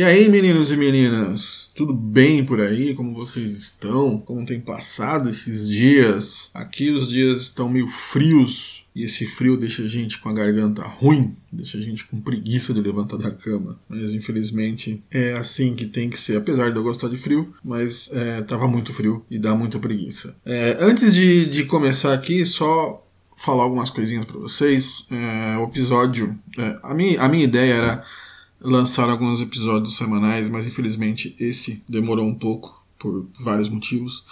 E aí, meninos e meninas, tudo bem por aí? Como vocês estão? Como tem passado esses dias? Aqui os dias estão meio frios e esse frio deixa a gente com a garganta ruim, deixa a gente com preguiça de levantar da cama. Mas infelizmente é assim que tem que ser, apesar de eu gostar de frio, mas é, tava muito frio e dá muita preguiça. É, antes de, de começar aqui, só falar algumas coisinhas para vocês. É, o episódio, é, a, minha, a minha ideia era lançar alguns episódios semanais, mas infelizmente esse demorou um pouco por vários motivos.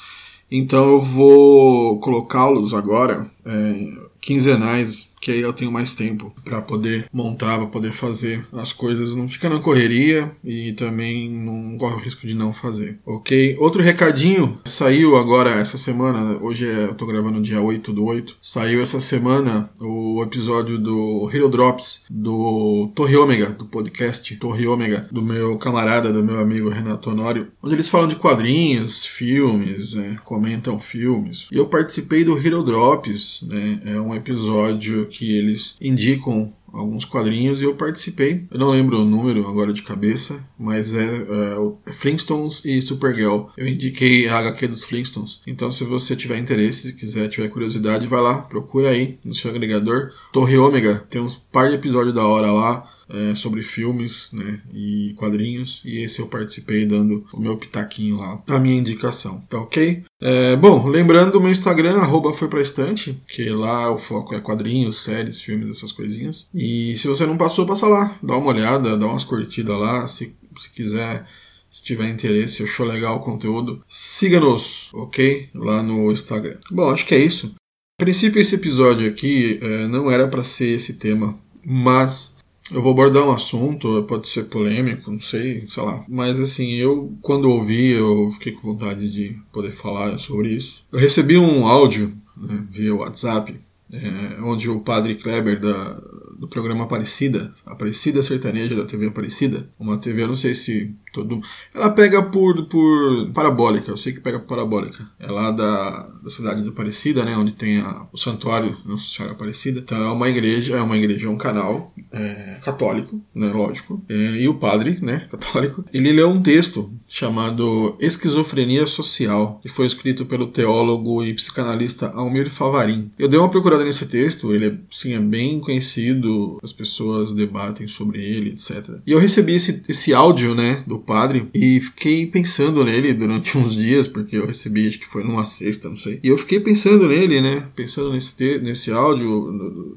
Então eu vou colocá-los agora é, quinzenais que aí eu tenho mais tempo para poder montar, para poder fazer as coisas. Não fica na correria e também não corre o risco de não fazer, ok? Outro recadinho, saiu agora essa semana, hoje é, eu tô gravando dia 8 do 8, saiu essa semana o episódio do Hero Drops do Torre Ômega, do podcast Torre Ômega, do meu camarada, do meu amigo Renato Honório, onde eles falam de quadrinhos, filmes, né, comentam filmes. E eu participei do Hero Drops, né, é um episódio que eles indicam alguns quadrinhos e eu participei. Eu não lembro o número agora de cabeça, mas é, é, Flintstones e Supergirl. Eu indiquei a HQ dos Flintstones. Então, se você tiver interesse, se quiser, tiver curiosidade, vai lá, procura aí no seu agregador. Torre Ômega, tem uns par de episódios da hora lá é, sobre filmes né, e quadrinhos, e esse eu participei dando o meu pitaquinho lá, a minha indicação, tá ok? É, bom, lembrando o meu Instagram, arroba foi pra estante, que lá o foco é quadrinhos, séries, filmes, essas coisinhas. E se você não passou, passa lá, dá uma olhada, dá umas curtidas lá, se, se quiser se tiver interesse, achou legal o conteúdo, siga-nos, ok? Lá no Instagram. Bom, acho que é isso. A princípio, esse episódio aqui é, não era para ser esse tema, mas eu vou abordar um assunto, pode ser polêmico, não sei, sei lá. Mas assim, eu, quando ouvi, eu fiquei com vontade de poder falar sobre isso. Eu recebi um áudio né, via WhatsApp, é, onde o padre Kleber da, do programa Aparecida, Aparecida Sertaneja da TV Aparecida, uma TV, eu não sei se todo. Ela pega por, por parabólica, eu sei que pega por parabólica. É lá da, da cidade de Aparecida, né? Onde tem a, o santuário Nossa Senhora Aparecida. Então é uma igreja, é uma igreja, é um canal é, católico, né? Lógico. É, e o padre, né? Católico, ele leu um texto chamado Esquizofrenia Social, que foi escrito pelo teólogo e psicanalista Almir Favarin. Eu dei uma procurada nesse texto, ele é, sim, é bem conhecido, as pessoas debatem sobre ele, etc. E eu recebi esse, esse áudio, né? Do padre e fiquei pensando nele durante uns dias, porque eu recebi, acho que foi numa sexta, não sei. E eu fiquei pensando nele, né? Pensando nesse, nesse áudio,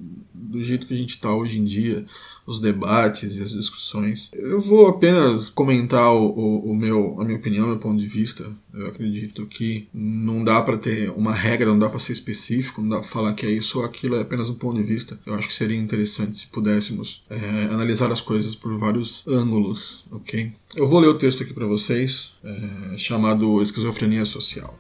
do, jeito que a gente tá hoje em dia, os debates e as discussões. Eu vou apenas comentar o, o, o, meu, a minha opinião, meu ponto de vista. Eu acredito que não dá para ter uma regra, não dá para ser específico, não dá para falar que é isso ou aquilo, é apenas um ponto de vista. Eu acho que seria interessante se pudéssemos é, analisar as coisas por vários ângulos, ok? Eu vou ler o texto aqui para vocês, é, chamado Esquizofrenia Social.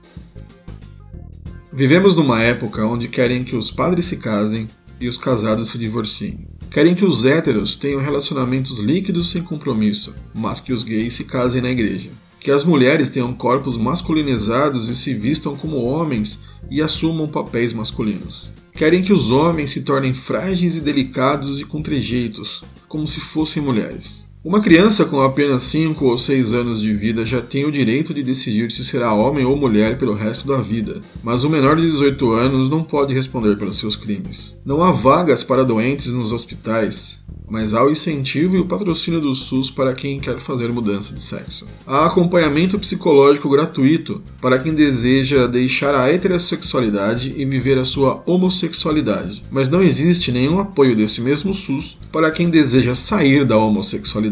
Vivemos numa época onde querem que os padres se casem e os casados se divorciem. Querem que os héteros tenham relacionamentos líquidos sem compromisso, mas que os gays se casem na igreja. Que as mulheres tenham corpos masculinizados e se vistam como homens e assumam papéis masculinos. Querem que os homens se tornem frágeis e delicados e com trejeitos, como se fossem mulheres. Uma criança com apenas 5 ou 6 anos de vida já tem o direito de decidir se será homem ou mulher pelo resto da vida, mas o menor de 18 anos não pode responder pelos seus crimes. Não há vagas para doentes nos hospitais, mas há o incentivo e o patrocínio do SUS para quem quer fazer mudança de sexo. Há acompanhamento psicológico gratuito para quem deseja deixar a heterossexualidade e viver a sua homossexualidade, mas não existe nenhum apoio desse mesmo SUS para quem deseja sair da homossexualidade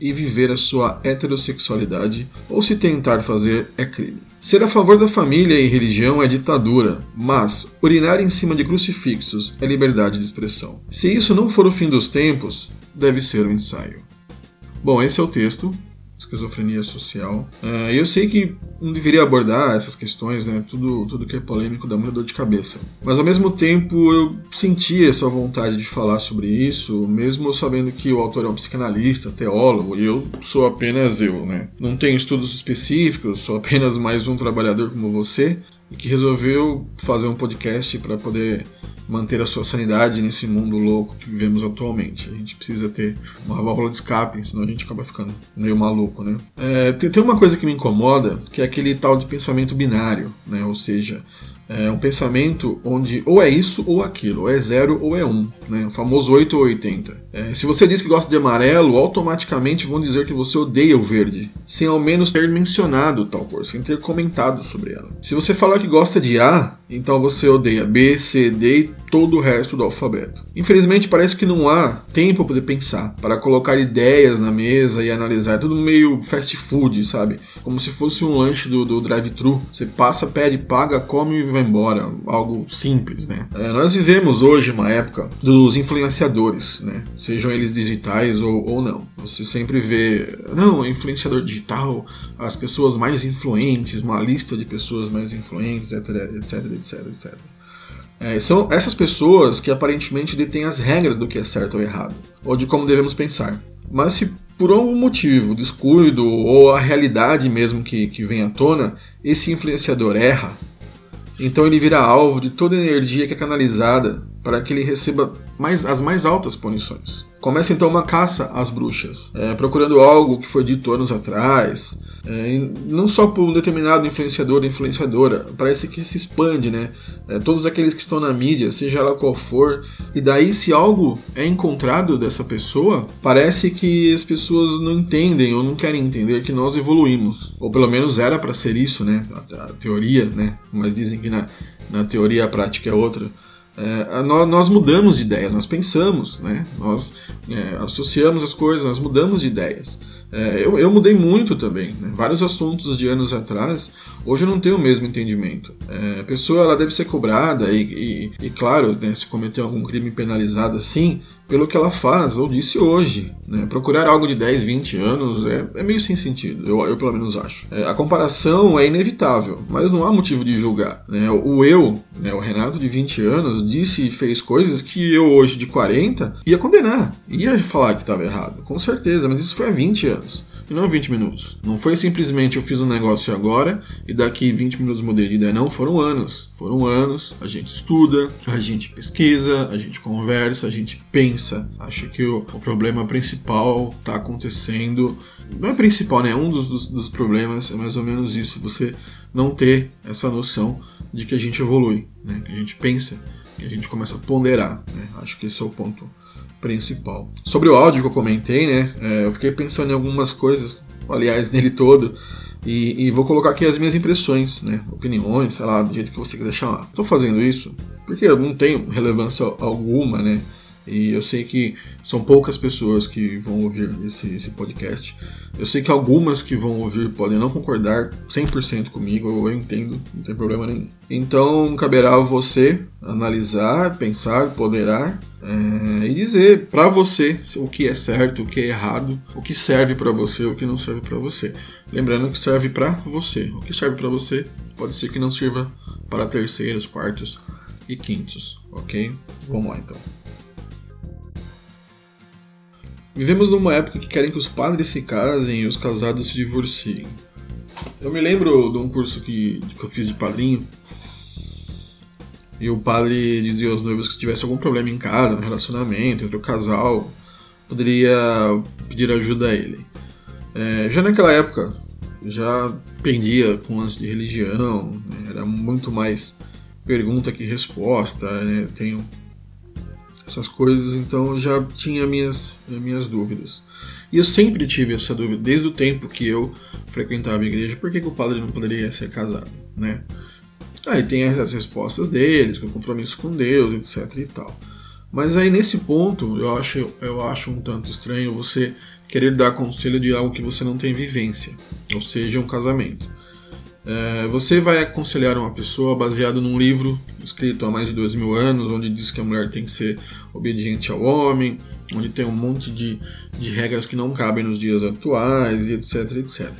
e viver a sua heterossexualidade ou se tentar fazer é crime. Ser a favor da família e religião é ditadura, mas urinar em cima de crucifixos é liberdade de expressão. Se isso não for o fim dos tempos, deve ser um ensaio. Bom, esse é o texto esquizofrenia social. Uh, eu sei que não deveria abordar essas questões, né? Tudo, tudo que é polêmico dá muita dor de cabeça. Mas ao mesmo tempo eu senti essa vontade de falar sobre isso, mesmo sabendo que o autor é um psicanalista, teólogo, e eu sou apenas eu, né? Não tenho estudos específicos, sou apenas mais um trabalhador como você, que resolveu fazer um podcast para poder manter a sua sanidade nesse mundo louco que vivemos atualmente. A gente precisa ter uma válvula de escape, senão a gente acaba ficando meio maluco, né? É, tem, tem uma coisa que me incomoda, que é aquele tal de pensamento binário, né? Ou seja, é um pensamento onde ou é isso ou aquilo, ou é zero ou é um, né? o famoso 8 ou 80. É, se você diz que gosta de amarelo, automaticamente vão dizer que você odeia o verde, sem ao menos ter mencionado tal cor, sem ter comentado sobre ela. Se você falar que gosta de A, então você odeia B, C, D e todo o resto do alfabeto. Infelizmente parece que não há tempo para poder pensar, para colocar ideias na mesa e analisar. É tudo meio fast food, sabe? Como se fosse um lanche do, do drive-thru. Você passa, pede, paga, come e vai embora. Algo simples, né? É, nós vivemos hoje uma época dos influenciadores, né? Sejam eles digitais ou, ou não. Você sempre vê, não, influenciador digital, as pessoas mais influentes, uma lista de pessoas mais influentes, etc, etc, etc, etc. É, são essas pessoas que aparentemente detêm as regras do que é certo ou errado, ou de como devemos pensar. Mas se por algum motivo, descuido ou a realidade mesmo que, que vem à tona, esse influenciador erra, então ele vira alvo de toda a energia que é canalizada para que ele receba mais, as mais altas punições. Começa então uma caça às bruxas, é, procurando algo que foi dito anos atrás, é, não só por um determinado influenciador ou influenciadora, parece que se expande, né? É, todos aqueles que estão na mídia, seja ela qual for, e daí se algo é encontrado dessa pessoa, parece que as pessoas não entendem ou não querem entender que nós evoluímos, ou pelo menos era para ser isso, né? A, a, teoria, né? Mas dizem que na, na teoria a prática é outra. É, nós, nós, mudamos de ideias, nós pensamos, né? nós é, associamos as coisas, nós mudamos de ideias. É, eu, eu, mudei muito também. Né? Vários assuntos de anos atrás, hoje eu não tenho o mesmo entendimento. É, a pessoa ela deve ser cobrada e, e, e claro, né, se cometeu algum crime penalizado assim, pelo que ela faz ou disse hoje. Né? Procurar algo de 10, 20 anos é, é meio sem sentido, eu, eu pelo menos acho. É, a comparação é inevitável, mas não há motivo de julgar. Né? O eu, né, o Renato de 20 anos, disse e fez coisas que eu hoje de 40 ia condenar, ia falar que estava errado, com certeza, mas isso foi há 20 anos e não 20 minutos. Não foi simplesmente eu fiz um negócio agora e daqui 20 minutos mudei de ideia. Não, foram anos. Foram anos. A gente estuda, a gente pesquisa, a gente conversa, a gente pensa. Acho que o, o problema principal está acontecendo. Não é principal, né? Um dos, dos, dos problemas é mais ou menos isso. Você não ter essa noção de que a gente evolui, né? Que a gente pensa, que a gente começa a ponderar, né? Acho que esse é o ponto principal. Sobre o áudio que eu comentei, né? É, eu fiquei pensando em algumas coisas, aliás, nele todo. E, e, vou colocar aqui as minhas impressões, né? Opiniões, sei lá, do jeito que você quiser chamar. Estou fazendo isso porque eu não tenho relevância alguma, né? E eu sei que são poucas pessoas que vão ouvir esse, esse podcast. Eu sei que algumas que vão ouvir podem não concordar 100% comigo, eu entendo, não tem problema nenhum. Então, caberá a você analisar, pensar, ponderar é, e dizer para você o que é certo, o que é errado, o que serve para você, o que não serve para você. Lembrando que serve para você. O que serve para você pode ser que não sirva para terceiros, quartos e quintos, ok? Vamos lá então. Vivemos numa época que querem que os padres se casem e os casados se divorciem. Eu me lembro de um curso que, que eu fiz de padrinho. E o padre dizia aos noivos que se tivesse algum problema em casa, no relacionamento, entre o casal, poderia pedir ajuda a ele. É, já naquela época, já pendia com lance de religião, né? era muito mais pergunta que resposta. Né? Tenho essas coisas, então eu já tinha minhas, minhas dúvidas. E eu sempre tive essa dúvida, desde o tempo que eu frequentava a igreja, por que, que o padre não poderia ser casado, né? Aí tem as respostas deles, com compromisso com Deus, etc e tal. Mas aí nesse ponto, eu acho, eu acho um tanto estranho você querer dar conselho de algo que você não tem vivência, ou seja, um casamento. É, você vai aconselhar uma pessoa baseado num livro escrito há mais de dois mil anos, onde diz que a mulher tem que ser obediente ao homem, onde tem um monte de, de regras que não cabem nos dias atuais e etc, etc.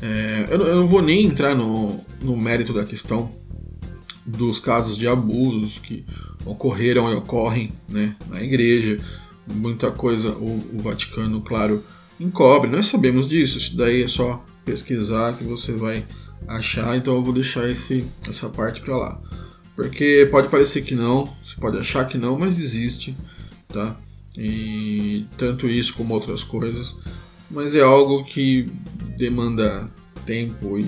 É, eu, eu, não vou nem entrar no, no mérito da questão dos casos de abusos que ocorreram e ocorrem né, na igreja. Muita coisa o, o Vaticano, claro, encobre. Nós sabemos disso. Isso daí é só pesquisar que você vai achar, então eu vou deixar esse, essa parte para lá. Porque pode parecer que não, você pode achar que não, mas existe, tá? E tanto isso como outras coisas, mas é algo que demanda tempo e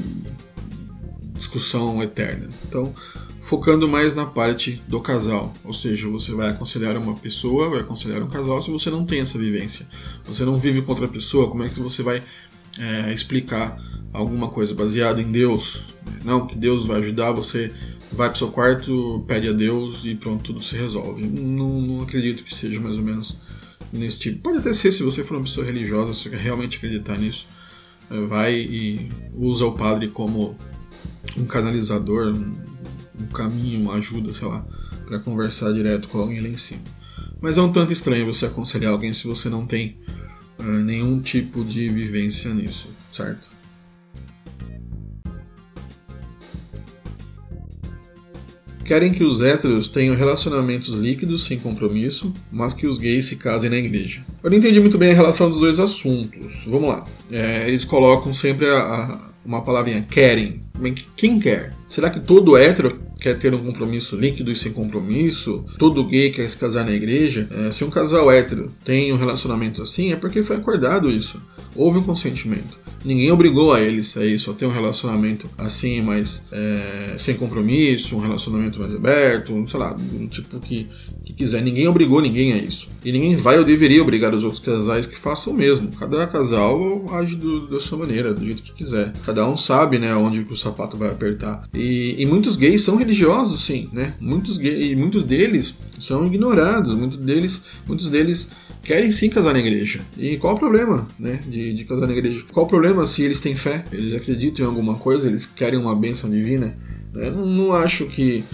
discussão eterna. Então, focando mais na parte do casal, ou seja, você vai aconselhar uma pessoa, vai aconselhar um casal se você não tem essa vivência, você não vive com outra pessoa, como é que você vai é, explicar alguma coisa baseada em Deus? Não, que Deus vai ajudar você, vai para seu quarto, pede a Deus e pronto, tudo se resolve. Não, não acredito que seja mais ou menos nesse tipo. Pode até ser se você for uma pessoa religiosa, se você realmente acreditar nisso, é, vai e usa o padre como um canalizador, um caminho, uma ajuda, sei lá, para conversar direto com alguém lá em cima. Mas é um tanto estranho você aconselhar alguém se você não tem uh, nenhum tipo de vivência nisso, certo? Querem que os héteros tenham relacionamentos líquidos sem compromisso, mas que os gays se casem na igreja. Eu não entendi muito bem a relação dos dois assuntos. Vamos lá. É, eles colocam sempre a, a, uma palavrinha querem. Quem quer? Será que todo hétero quer ter um compromisso líquido e sem compromisso? Todo gay quer se casar na igreja? É, se um casal hétero tem um relacionamento assim, é porque foi acordado isso. Houve um consentimento. Ninguém obrigou a eles a isso, a ter um relacionamento assim, mas é, sem compromisso, um relacionamento mais aberto, sei lá, do tipo que, que quiser. Ninguém obrigou ninguém a isso. E ninguém vai ou deveria obrigar os outros casais que façam o mesmo. Cada casal age do, da sua maneira, do jeito que quiser. Cada um sabe, né, onde o sapato vai apertar. E, e muitos gays são religiosos, sim, né? Muitos gays, muitos deles são ignorados, muitos deles, muitos deles querem sim casar na igreja. E qual o problema, né, de, de casar na igreja? Qual o problema se eles têm fé? Eles acreditam em alguma coisa? Eles querem uma bênção divina? Eu não, acho que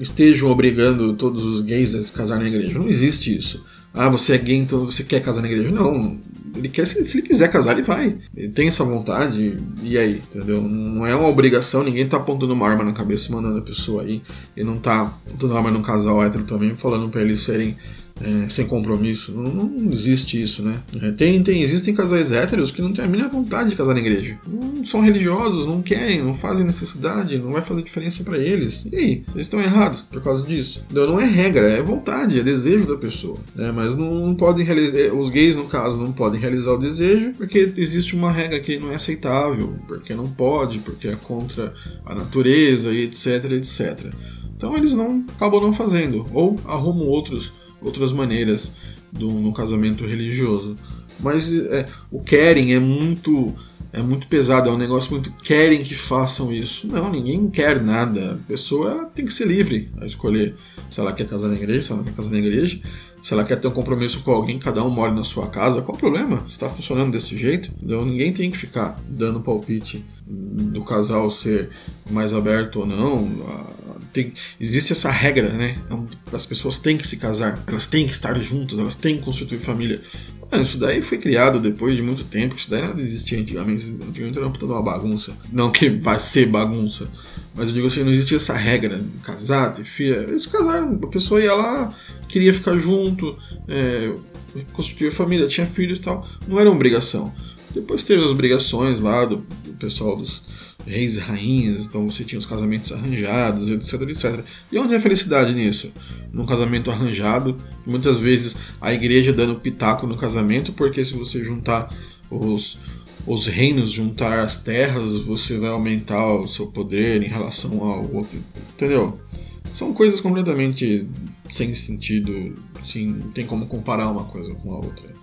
estejam obrigando todos os gays a se casar na igreja. Não existe isso. Ah, você é gay, então você quer casar na igreja. Não, ele quer, se, ele quiser casar, ele vai. Ele tem essa vontade, e aí, entendeu? Não é uma obrigação, ninguém tá apontando uma arma na cabeça mandando a pessoa aí. E não tá apontando uma arma num casal hétero também, falando para eles serem é, sem compromisso. Não, não, existe isso, né? É, tem, tem, existem casais héteros que não têm a mínima vontade de casar na igreja. Não são religiosos, não querem, não fazem necessidade, não vai fazer diferença para eles. E aí? Eles estão errados por causa disso. Então, não é regra, é vontade, é desejo da pessoa. Né? Mas não, não podem realizar. É, os gays, no caso, não podem realizar o desejo porque existe uma regra que não é aceitável, porque não pode, porque é contra a natureza e etc, etc. Então eles não acabam não fazendo, ou arrumam outros outras maneiras do, no casamento religioso. Mas é, o querem é muito é muito pesado, é um negócio muito querem que façam isso. Não, ninguém quer nada. A pessoa tem que ser livre a escolher se ela quer casar na igreja, se ela não quer casar na igreja, se ela quer ter um compromisso com alguém, cada um mora na sua casa, qual o problema? Está funcionando desse jeito? Então ninguém tem que ficar dando palpite do casal ser mais aberto ou não. Tem, existe essa regra, né? As pessoas têm que se casar, elas têm que estar juntas, elas têm que constituir família. isso daí foi criado depois de muito tempo, isso daí nada existia antigamente. Antigamente era toda uma bagunça. Não que vai ser bagunça, mas eu digo assim, não existia essa regra, casar, ter filha. Eles casaram, a pessoa ia lá, queria ficar junto, é, família, tinha filhos e tal. Não era obrigação. Depois teve as obrigações lá do, do pessoal dos reis e rainhas, então você tinha os casamentos arranjados, etc, etc. E onde é a felicidade nisso? Num casamento arranjado, muitas vezes a igreja dando pitaco no casamento, porque se você juntar os, os reinos, juntar as terras, você vai aumentar o seu poder em relação ao outro, entendeu? São coisas completamente sem sentido, sim, não tem como comparar uma coisa com a outra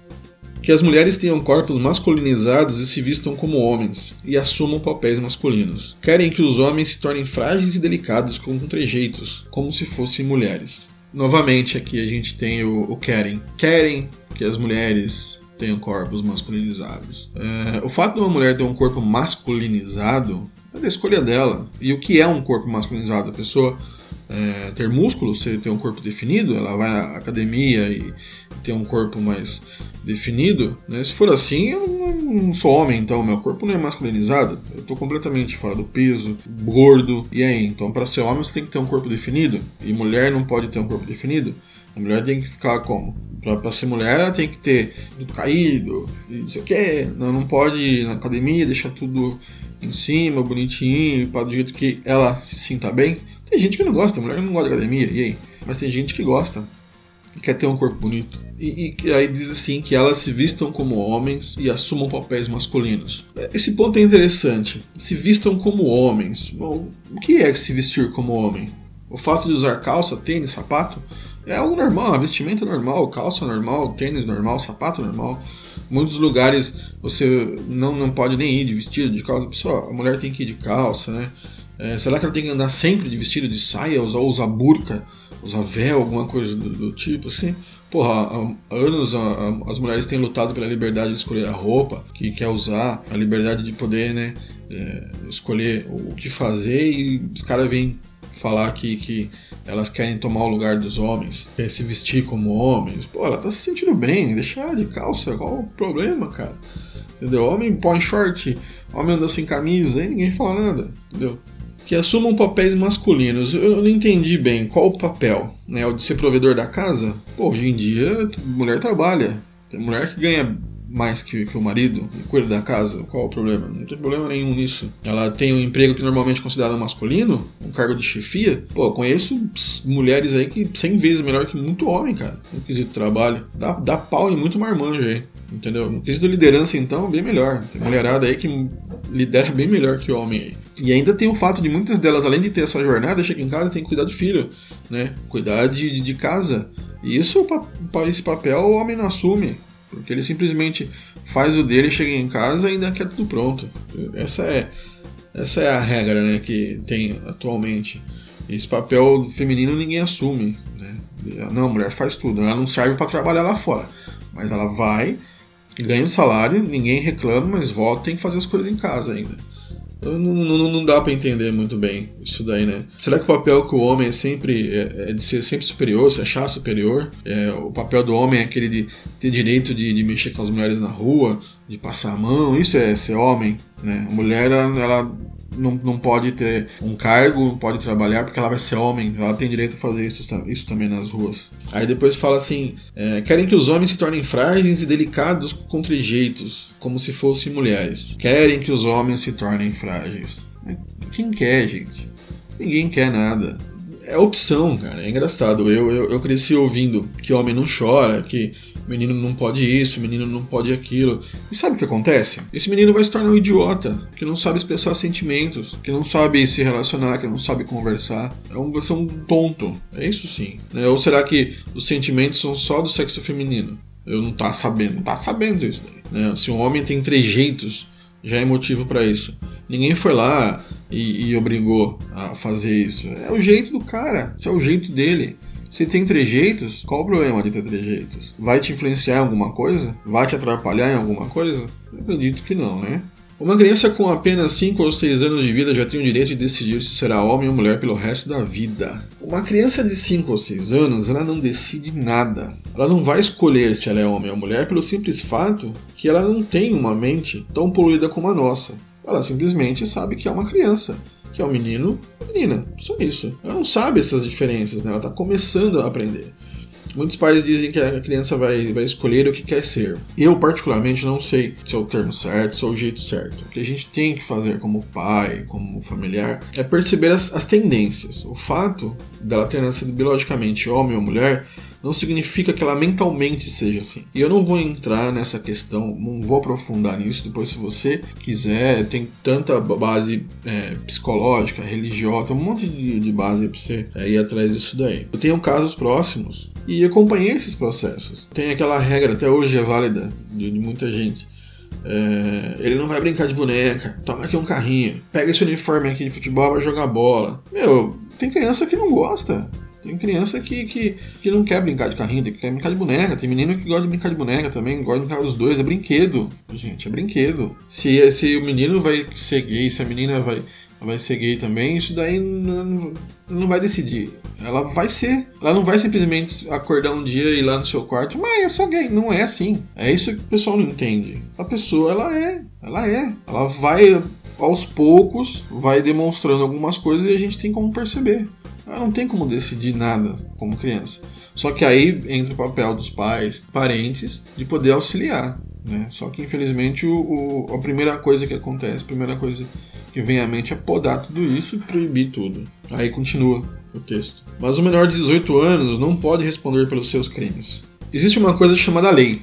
que as mulheres tenham corpos masculinizados e se vistam como homens, e assumam papéis masculinos. Querem que os homens se tornem frágeis e delicados com trejeitos, como se fossem mulheres. Novamente, aqui a gente tem o, o querem. Querem que as mulheres tenham corpos masculinizados. É, o fato de uma mulher ter um corpo masculinizado é da escolha dela. E o que é um corpo masculinizado? A pessoa é, ter músculos, ter um corpo definido, ela vai na academia e ter um corpo mais definido, né? Se for assim, eu não sou homem, então meu corpo não é masculinizado. Eu tô completamente fora do peso, gordo. E aí, então para ser homem você tem que ter um corpo definido e mulher não pode ter um corpo definido. A mulher tem que ficar como? Pra, ser mulher, ela tem que ter tudo caído, e não sei o que. Não, pode ir na academia deixar tudo em cima, bonitinho, do jeito que ela se sinta bem. Tem gente que não gosta, mulher não gosta de academia, e aí? Mas tem gente que gosta, quer ter um corpo bonito. E, e, aí diz assim que elas se vistam como homens e assumam papéis masculinos. Esse ponto é interessante. Se vistam como homens. Bom, o que é se vestir como homem? O fato de usar calça, tênis, sapato é algo normal, vestimenta normal, calça normal, tênis normal, sapato normal. Muitos lugares você não, não pode nem ir de vestido, de calça. Pessoal, a mulher tem que ir de calça, né? É, será que ela tem que andar sempre de vestido de saia, usar, usar burca, usar véu, alguma coisa do, do tipo assim? Porra, há anos as mulheres têm lutado pela liberdade de escolher a roupa que quer usar, a liberdade de poder, né, é, escolher o que fazer e os caras vêm falar que, que elas querem tomar o lugar dos homens, se vestir como homens. Pô, ela tá se sentindo bem, deixa de calça, qual o problema, cara? Entendeu? Homem põe short, homem anda sem camisa, aí ninguém fala nada, entendeu? Que assumam papéis masculinos. Eu não entendi bem qual o papel, né? O de ser provedor da casa? Pô, hoje em dia, mulher trabalha. Tem mulher que ganha mais que, que o marido e cuida da casa, qual o problema? Não tem problema nenhum nisso. Ela tem um emprego que normalmente é considerado masculino, um cargo de chefia. Pô, eu conheço mulheres aí que 100 vezes melhor que muito homem, cara, no quesito trabalho. Dá, dá pau em muito marmanjo aí, entendeu? No quesito liderança, então, bem melhor. Tem mulherada aí que lidera bem melhor que o homem aí. E ainda tem o fato de muitas delas, além de ter essa jornada, chega em casa tem que cuidar do filho, né? Cuidar de, de casa. E isso, esse papel o homem não assume. Porque ele simplesmente faz o dele, chega em casa e ainda quer tudo pronto. Essa é, essa é a regra né, que tem atualmente. Esse papel feminino ninguém assume. Né? Não, a mulher faz tudo. Ela não serve para trabalhar lá fora. Mas ela vai, ganha o um salário, ninguém reclama, mas volta e tem que fazer as coisas em casa ainda. Não, não, não dá para entender muito bem isso daí, né? Será que o papel que o homem é sempre é, é de ser sempre superior, se achar superior? É, o papel do homem é aquele de ter direito de, de, mexer com as mulheres na rua, de passar a mão, isso é ser homem, né? A mulher, ela, ela não, não pode ter um cargo, não pode trabalhar porque ela vai ser homem, ela tem direito a fazer isso, isso também nas ruas. Aí depois fala assim: é, querem que os homens se tornem frágeis e delicados com trejeitos, como se fossem mulheres. Querem que os homens se tornem frágeis. Quem quer, gente? Ninguém quer nada é opção, cara. É engraçado. Eu, eu, eu, cresci ouvindo que homem não chora, que menino não pode isso, menino não pode aquilo. E sabe o que acontece? Esse menino vai se tornar um idiota, que não sabe expressar sentimentos, que não sabe se relacionar, que não sabe conversar. É um, vai ser um tonto. É isso sim. Né? Ou será que os sentimentos são só do sexo feminino? Eu não tá sabendo, não tá sabendo isso daí. Né? Se um homem tem trejeitos, já é motivo para isso. Ninguém foi lá e, e, obrigou a fazer isso. É o jeito do cara, isso é o jeito dele. Se tem trejeitos, qual o problema de ter trejeitos? Vai te influenciar em alguma coisa? Vai te atrapalhar em alguma coisa? Eu acredito que não, né? Uma criança com apenas 5 ou 6 anos de vida já tem o direito de decidir se será homem ou mulher pelo resto da vida. Uma criança de 5 ou 6 anos, ela não decide nada. Ela não vai escolher se ela é homem ou mulher pelo simples fato que ela não tem uma mente tão poluída como a nossa. Ela simplesmente sabe que é uma criança que é o menino menina. Só isso. Ela não sabe essas diferenças, né? Ela está começando a aprender. Muitos pais dizem que a criança vai, vai escolher o que quer ser. Eu, particularmente, não sei se é o termo certo, se é o jeito certo. O que a gente tem que fazer como pai, como familiar, é perceber as, as tendências. O fato dela ter nascido biologicamente homem ou mulher não significa que ela mentalmente seja assim. E eu não vou entrar nessa questão, não vou aprofundar nisso. Depois, se você quiser, tem tanta base é, psicológica, religiosa, um monte de, de base para você é, ir atrás disso daí. Eu tenho casos próximos e acompanhei esses processos. Tem aquela regra, até hoje é válida, de, de muita gente. É, ele não vai brincar de boneca, toma aqui um carrinho, pega esse uniforme aqui de futebol, vai jogar bola. Meu, tem criança que não gosta. Tem criança que, que, que não quer brincar de carrinho, tem que quer brincar de boneca. Tem menino que gosta de brincar de boneca também, gosta de brincar dos dois. É brinquedo, gente, é brinquedo. Se, se o menino vai ser gay, se a menina vai, vai ser gay também, isso daí não, não vai decidir. Ela vai ser. Ela não vai simplesmente acordar um dia e ir lá no seu quarto, mas eu sou gay. Não é assim. É isso que o pessoal não entende. A pessoa, ela é. Ela é. Ela vai aos poucos, vai demonstrando algumas coisas e a gente tem como perceber. Ela não tem como decidir nada como criança. Só que aí entra o papel dos pais, parentes, de poder auxiliar. Né? Só que infelizmente o, o, a primeira coisa que acontece, a primeira coisa que vem à mente é podar tudo isso e proibir tudo. Aí continua o texto. Mas o menor de 18 anos não pode responder pelos seus crimes. Existe uma coisa chamada lei.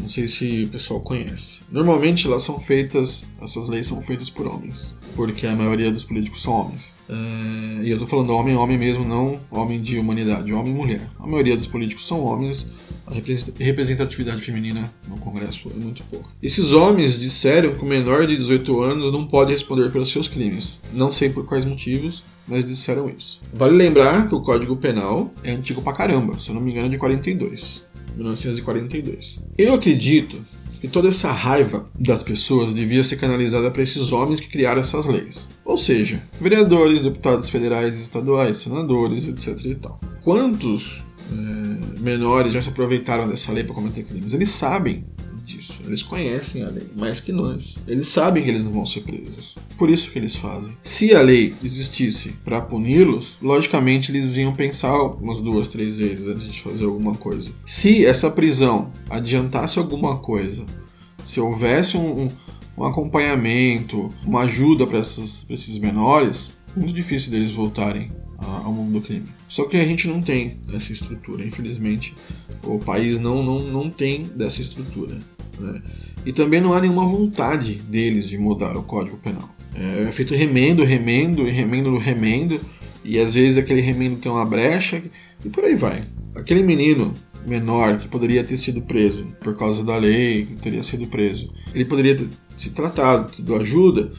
Não sei se o pessoal conhece. Normalmente elas são feitas, essas leis são feitas por homens, porque a maioria dos políticos são homens. É, e eu tô falando homem, homem mesmo, não homem de humanidade, homem e mulher. A maioria dos políticos são homens, a representatividade feminina no Congresso é muito pouco. Esses homens disseram que o menor de 18 anos não pode responder pelos seus crimes. Não sei por quais motivos, mas disseram isso. Vale lembrar que o Código Penal é antigo pra caramba, se eu não me engano é de 42. 1942. Eu acredito que toda essa raiva das pessoas devia ser canalizada para esses homens que criaram essas leis. Ou seja, vereadores, deputados federais, estaduais, senadores, etc. E tal. Quantos é, menores já se aproveitaram dessa lei para cometer crimes? Eles sabem disso. Eles conhecem a lei mais que nós. Eles sabem que eles não vão ser presos. Por isso que eles fazem. Se a lei existisse para puni-los, logicamente eles iam pensar umas duas, três vezes antes de fazer alguma coisa. Se essa prisão adiantasse alguma coisa, se houvesse um, um, um acompanhamento, uma ajuda para esses menores, muito difícil deles voltarem ao mundo do crime. Só que a gente não tem essa estrutura, infelizmente. O país não, não, não tem dessa estrutura. Né? E também não há nenhuma vontade deles de mudar o Código Penal. É, é feito remendo, remendo remendo, remendo, e às vezes aquele remendo tem uma brecha e por aí vai. Aquele menino menor que poderia ter sido preso por causa da lei, que teria sido preso, ele poderia ter se tratado, tido ajuda,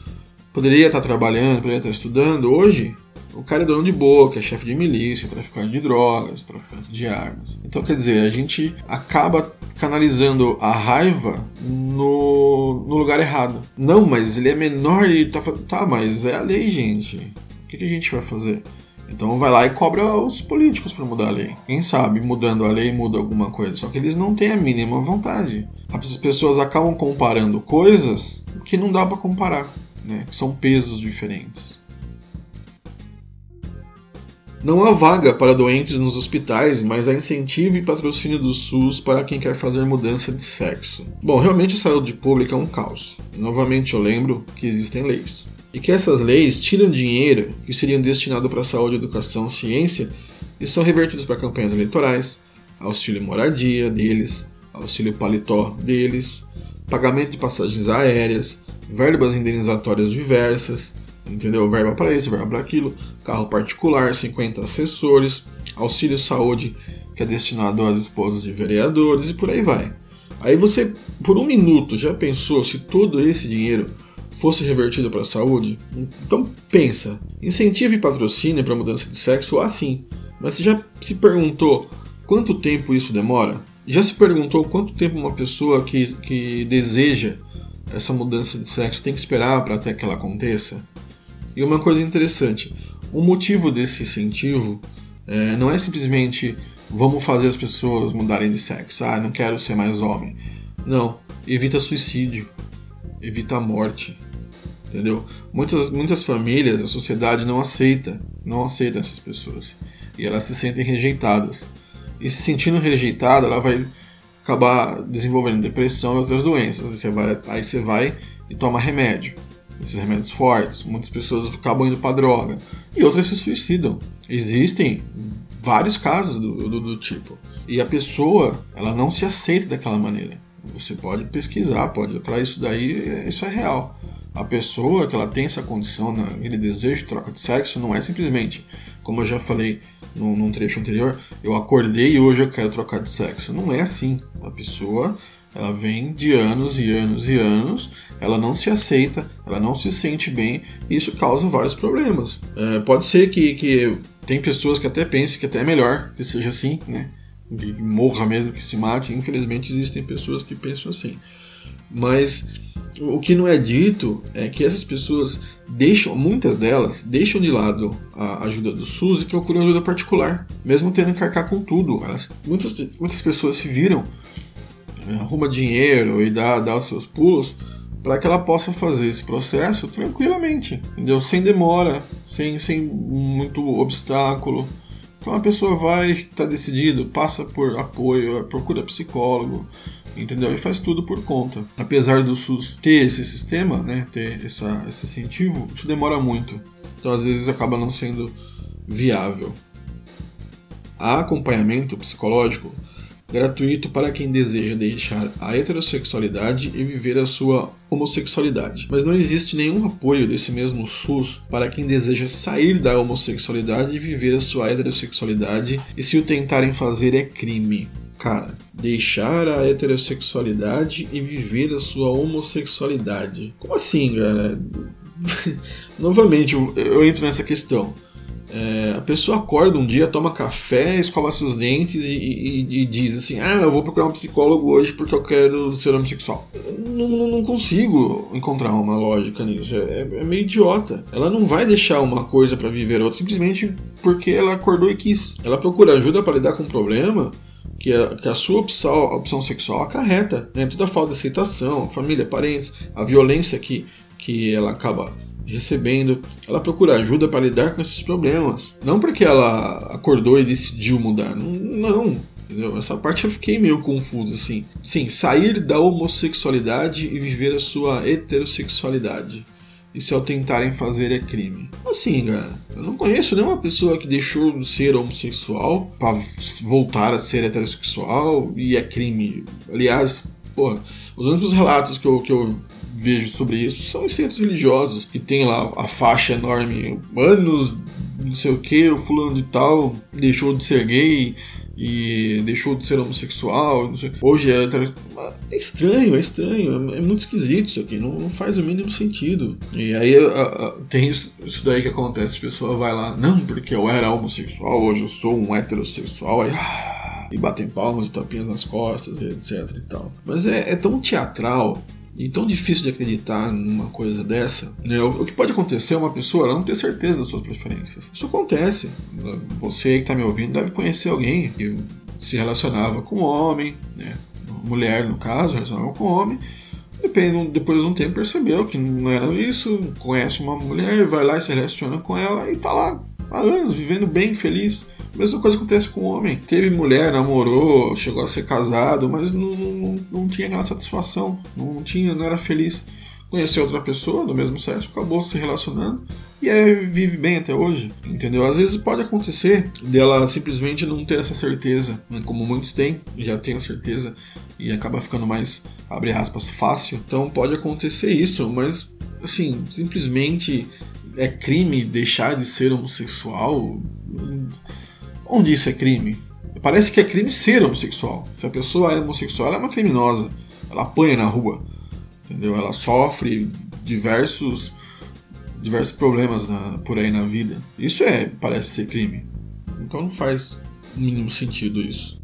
poderia estar trabalhando, poderia estar estudando. Hoje, o cara é dono de boca, é chefe de milícia, traficante de drogas, traficante de armas. Então, quer dizer, a gente acaba canalizando a raiva no, no lugar errado. Não, mas ele é menor e tá. Tá, mas é a lei, gente. O que, que a gente vai fazer? Então vai lá e cobra os políticos para mudar a lei. Quem sabe mudando a lei muda alguma coisa. Só que eles não têm a mínima vontade. As pessoas acabam comparando coisas que não dá para comparar, né? Que são pesos diferentes. Não há vaga para doentes nos hospitais, mas há incentivo e patrocínio do SUS para quem quer fazer mudança de sexo. Bom, realmente a saúde pública é um caos. Novamente eu lembro que existem leis. E que essas leis tiram dinheiro que seriam destinado para saúde, educação, ciência e são revertidos para campanhas eleitorais, auxílio moradia deles, auxílio paletó deles, pagamento de passagens aéreas, verbas indenizatórias diversas, entendeu? Verba para isso, verba para aquilo, carro particular, 50 assessores, auxílio saúde que é destinado às esposas de vereadores e por aí vai. Aí você, por um minuto, já pensou se todo esse dinheiro fosse revertido para a saúde? Então pensa, incentivo e patrocínio para mudança de sexo, assim. Mas você já se perguntou quanto tempo isso demora? Já se perguntou quanto tempo uma pessoa que, que deseja essa mudança de sexo tem que esperar para até que ela aconteça? E uma coisa interessante, o motivo desse incentivo é, não é simplesmente vamos fazer as pessoas mudarem de sexo, ah, não quero ser mais homem. Não, evita suicídio, evita a morte, entendeu? Muitas, muitas famílias, a sociedade não aceita, não aceita essas pessoas e elas se sentem rejeitadas. E se sentindo rejeitada, ela vai acabar desenvolvendo depressão e outras doenças. Você vai, aí você vai e toma remédio esses remédios fortes, muitas pessoas acabam indo para droga e outras se suicidam. Existem vários casos do, do, do, tipo. E a pessoa, ela não se aceita daquela maneira. Você pode pesquisar, pode atrás isso daí, isso é real. A pessoa que ela tem essa condição, aquele desejo de troca de sexo, não é simplesmente, como eu já falei num, num trecho anterior, eu acordei e hoje eu quero trocar de sexo. Não é assim. A pessoa ela vem de anos e anos e anos, ela não se aceita, ela não se sente bem, e isso causa vários problemas. É, pode ser que, que tem pessoas que até pensem que até é melhor que seja assim, né? Que morra mesmo, que se mate. Infelizmente existem pessoas que pensam assim. Mas o que não é dito é que essas pessoas deixam, muitas delas, deixam de lado a ajuda do SUS e procuram ajuda particular, mesmo tendo que arcar com tudo. Elas, muitas, muitas pessoas se viram arruma dinheiro e dá, dá os seus pulos para que ela possa fazer esse processo tranquilamente, entendeu? Sem demora, sem, sem muito obstáculo. Então a pessoa vai, está decidido, passa por apoio, procura psicólogo, entendeu? E faz tudo por conta. Apesar do SUS ter esse sistema, né, ter essa, esse incentivo, isso demora muito. Então às vezes acaba não sendo viável. Há acompanhamento psicológico gratuito para quem deseja deixar a heterossexualidade e viver a sua homossexualidade. Mas não existe nenhum apoio desse mesmo SUS para quem deseja sair da homossexualidade e viver a sua heterossexualidade, e se o tentarem fazer é crime. Cara, deixar a heterossexualidade e viver a sua homossexualidade. Como assim, cara? Novamente, eu entro nessa questão. É, a pessoa acorda um dia, toma café, escova seus dentes e, e, e, diz assim: Ah, eu vou procurar um psicólogo hoje porque eu quero ser homossexual. Não, não, não consigo encontrar uma lógica nisso. É, é, meio idiota. Ela não vai deixar uma coisa para viver outra simplesmente porque ela acordou e quis. Ela procura ajuda para lidar com um problema que a, que a sua opção, a opção sexual acarreta. Né? Toda a falta de aceitação, família, parentes, a violência que, que ela acaba recebendo, ela procura ajuda para lidar com esses problemas. Não porque ela acordou e decidiu mudar. Não? Essa parte eu fiquei meio confuso assim. Sim, sair da homossexualidade e viver a sua heterossexualidade. E se ao tentarem fazer é crime. Assim, cara, eu não conheço nenhuma pessoa que deixou de ser homossexual para voltar a ser heterossexual e é crime. Aliás, porra, os únicos relatos que eu, que eu vejo sobre isso são os centros religiosos, que tem lá a faixa enorme, anos, não sei o que, o fulano de tal deixou de ser gay e deixou de ser homossexual. Hoje é, é estranho, é estranho, é, muito esquisito isso aqui, não, não faz o mínimo sentido. E aí a, a, tem isso, isso, daí que acontece, a pessoa vai lá, não, porque eu era homossexual, hoje eu sou um heterossexual, aí. Ah, e batem palmas e tapinhas nas costas, etc e tal. Mas é, é tão teatral e tão difícil de acreditar numa coisa dessa, né? O, que pode acontecer é uma pessoa ela não ter certeza das suas preferências. Isso acontece. Você que está me ouvindo deve conhecer alguém que se relacionava com homem, né? Mulher, no caso, relacionava com homem. Depois de um tempo percebeu que não era isso, conhece uma mulher, vai lá e se relaciona com ela e tá lá há anos, vivendo bem, feliz. Mesma coisa acontece com o homem. Teve mulher, namorou, chegou a ser casado, mas não, não, não tinha aquela satisfação, não tinha, não era feliz. Conheceu outra pessoa do mesmo sexo, acabou se relacionando e aí vive bem até hoje, entendeu? Às vezes pode acontecer dela simplesmente não ter essa certeza, né? como muitos têm, já tem a certeza e acaba ficando mais, abre aspas, fácil. Então pode acontecer isso, mas assim, simplesmente é crime deixar de ser homossexual? Onde isso é crime? Parece que é crime ser homossexual. Se a pessoa é homossexual, ela é uma criminosa. Ela apanha na rua. Entendeu? Ela sofre diversos diversos problemas na, por aí na vida. Isso é, parece ser crime. Então não faz o mínimo sentido isso.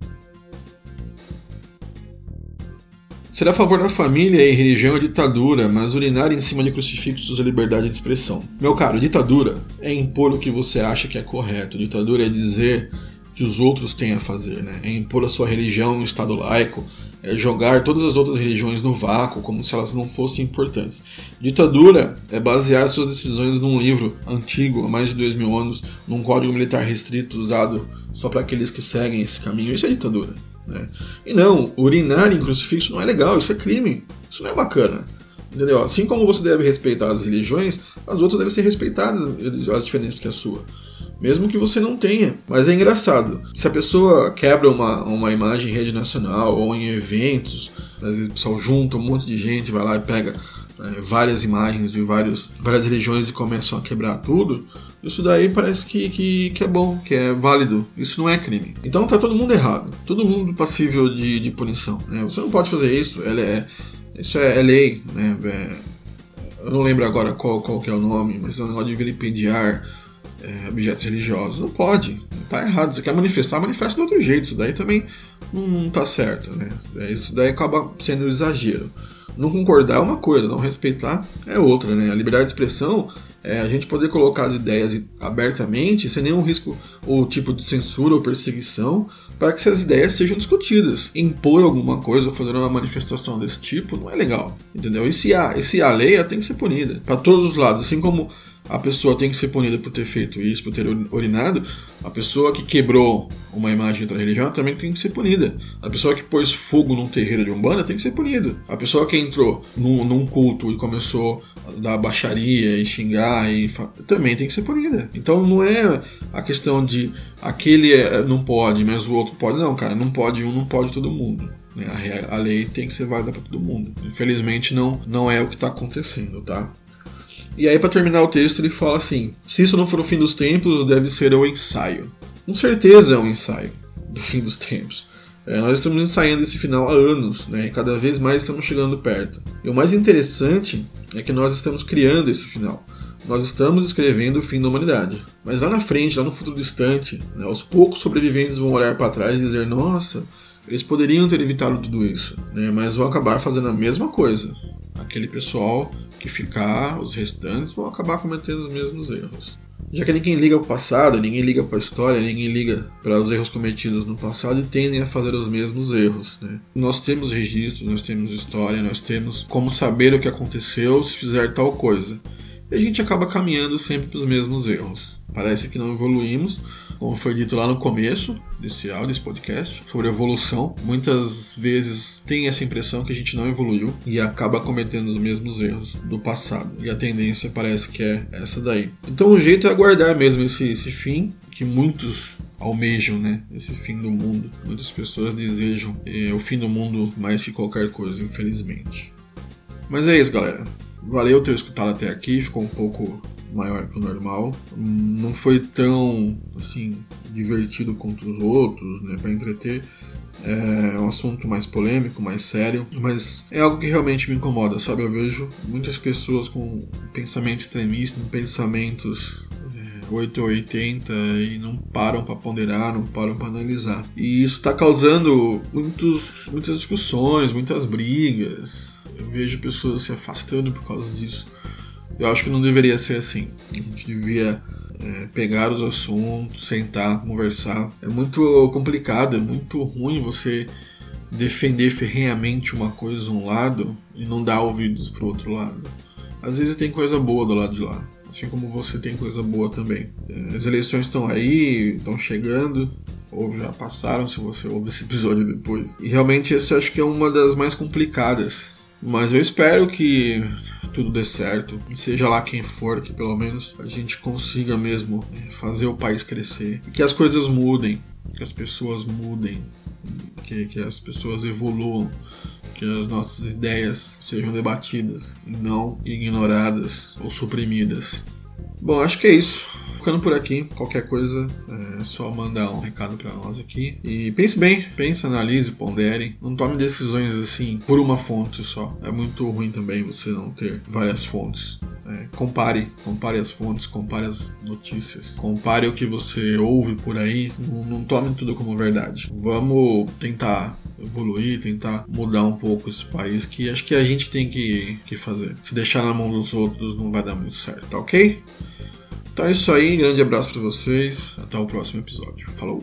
Ser a favor da família e religião é ditadura, mas urinar em cima de crucifixos é liberdade de expressão. Meu caro, ditadura é impor o que você acha que é correto. Ditadura é dizer que os outros têm a fazer, né? É impor a sua religião no Estado laico, é jogar todas as outras religiões no vácuo, como se elas não fossem importantes. Ditadura é basear suas decisões num livro antigo, há mais de dois mil anos, num código militar restrito usado só para aqueles que seguem esse caminho. Isso é ditadura. Né? E não, urinar em crucifixo não é legal, isso é crime, isso não é bacana. Entendeu? Assim como você deve respeitar as religiões, as outras devem ser respeitadas, as diferenças que a sua. Mesmo que você não tenha. Mas é engraçado. Se a pessoa quebra uma, uma imagem em rede nacional ou em eventos, às vezes o pessoal junta um monte de gente, vai lá e pega é, várias imagens de vários, várias religiões e começam a quebrar tudo, isso daí parece que, que, que, é bom, que é válido. Isso não é crime. Então tá todo mundo errado. Todo mundo passível de, de punição. Né? Você não pode fazer isso. Ela é, isso é, é lei. Né? É, eu não lembro agora qual, qual que é o nome, mas é um negócio de vilipendiar é, objetos religiosos. Não pode. Tá errado. Você quer manifestar, manifesta de outro jeito. Isso daí também não, não tá certo. Né? É, isso daí acaba sendo um exagero. Não concordar é uma coisa, não respeitar é outra, né? A liberdade de expressão é a gente poder colocar as ideias abertamente, sem nenhum risco ou tipo de censura ou perseguição, para que essas ideias sejam discutidas. Impor alguma coisa ou fazer uma manifestação desse tipo não é legal, entendeu? E se há, e se há lei, ela tem que ser punida para todos os lados, assim como a pessoa tem que ser punida por ter feito isso, por ter urinado, a pessoa que quebrou uma imagem outra religião também tem que ser punida. A pessoa que pôs fogo num terreiro de Umbanda tem que ser punida. A pessoa que entrou num, num culto e começou a dar baixaria e xingar e também tem que ser punida. Então não é a questão de aquele é, não pode, mas o outro pode. Não, cara, não pode um, não pode todo mundo. Né? A lei tem que ser válida para todo mundo. Infelizmente não, não é o que está acontecendo, tá? E aí, para terminar o texto, ele fala assim: Se isso não for o fim dos tempos, deve ser o ensaio. Com certeza é um ensaio do fim dos tempos. É, nós estamos ensaiando esse final há anos, né? E cada vez mais estamos chegando perto. E o mais interessante é que nós estamos criando esse final. Nós estamos escrevendo o fim da humanidade. Mas lá na frente, lá no futuro distante, né, aos poucos sobreviventes vão olhar para trás e dizer: Nossa, eles poderiam ter evitado tudo isso, né? mas vão acabar fazendo a mesma coisa. Aquele pessoal que ficar, os restantes, vão acabar cometendo os mesmos erros. Já que ninguém liga para o passado, ninguém liga para a história, ninguém liga para os erros cometidos no passado e tendem a fazer os mesmos erros. Né? Nós temos registros, nós temos história, nós temos como saber o que aconteceu se fizer tal coisa. E a gente acaba caminhando sempre para os mesmos erros. Parece que não evoluímos, como foi dito lá no começo desse áudio, desse podcast, sobre evolução. Muitas vezes tem essa impressão que a gente não evoluiu e acaba cometendo os mesmos erros do passado. E a tendência parece que é essa daí. Então o jeito é aguardar mesmo esse, esse fim que muitos almejam, né? Esse fim do mundo. Muitas pessoas desejam é, o fim do mundo mais que qualquer coisa, infelizmente. Mas é isso, galera. Valeu ter escutado até aqui, ficou um pouco maior que o normal. Não foi tão assim divertido quanto os outros, né, para entreter. É um assunto mais polêmico, mais sério, mas é algo que realmente me incomoda, sabe? Eu vejo muitas pessoas com pensamento extremista, pensamentos 880 é, e não param para ponderar, não param para analisar. E isso está causando muitos, muitas discussões, muitas brigas. Eu vejo pessoas se afastando por causa disso. Eu acho que não deveria ser assim. A gente devia é, pegar os assuntos, sentar, conversar. É muito complicado, é muito ruim você defender ferrenhamente uma coisa um lado e não dar ouvidos pro outro lado. Às vezes tem coisa boa do lado de lá, assim como você tem coisa boa também. É, as eleições estão aí, estão chegando, ou já passaram se você ouve esse episódio depois. E realmente essa acho que é uma das mais complicadas. Mas eu espero que tudo dê certo, seja lá quem for, que pelo menos a gente consiga mesmo é, fazer o país crescer. E que as coisas mudem, que as pessoas mudem, que, que as pessoas evoluam, que as nossas ideias sejam debatidas não ignoradas ou suprimidas. Bom, acho que é isso ficando por aqui. Qualquer coisa é só mandar um recado para nós aqui. E pense bem, pense, analise, pondere. Não tome decisões assim por uma fonte só. É muito ruim também você não ter várias fontes. É, compare, compare as fontes, compare as notícias, compare o que você ouve por aí. Não, não tome tudo como verdade. Vamos tentar evoluir, tentar mudar um pouco esse país que acho que a gente tem que, que fazer. Se deixar na mão dos outros não vai dar muito certo, tá ok? Então é isso aí, grande abraço para vocês, até o próximo episódio. Falou!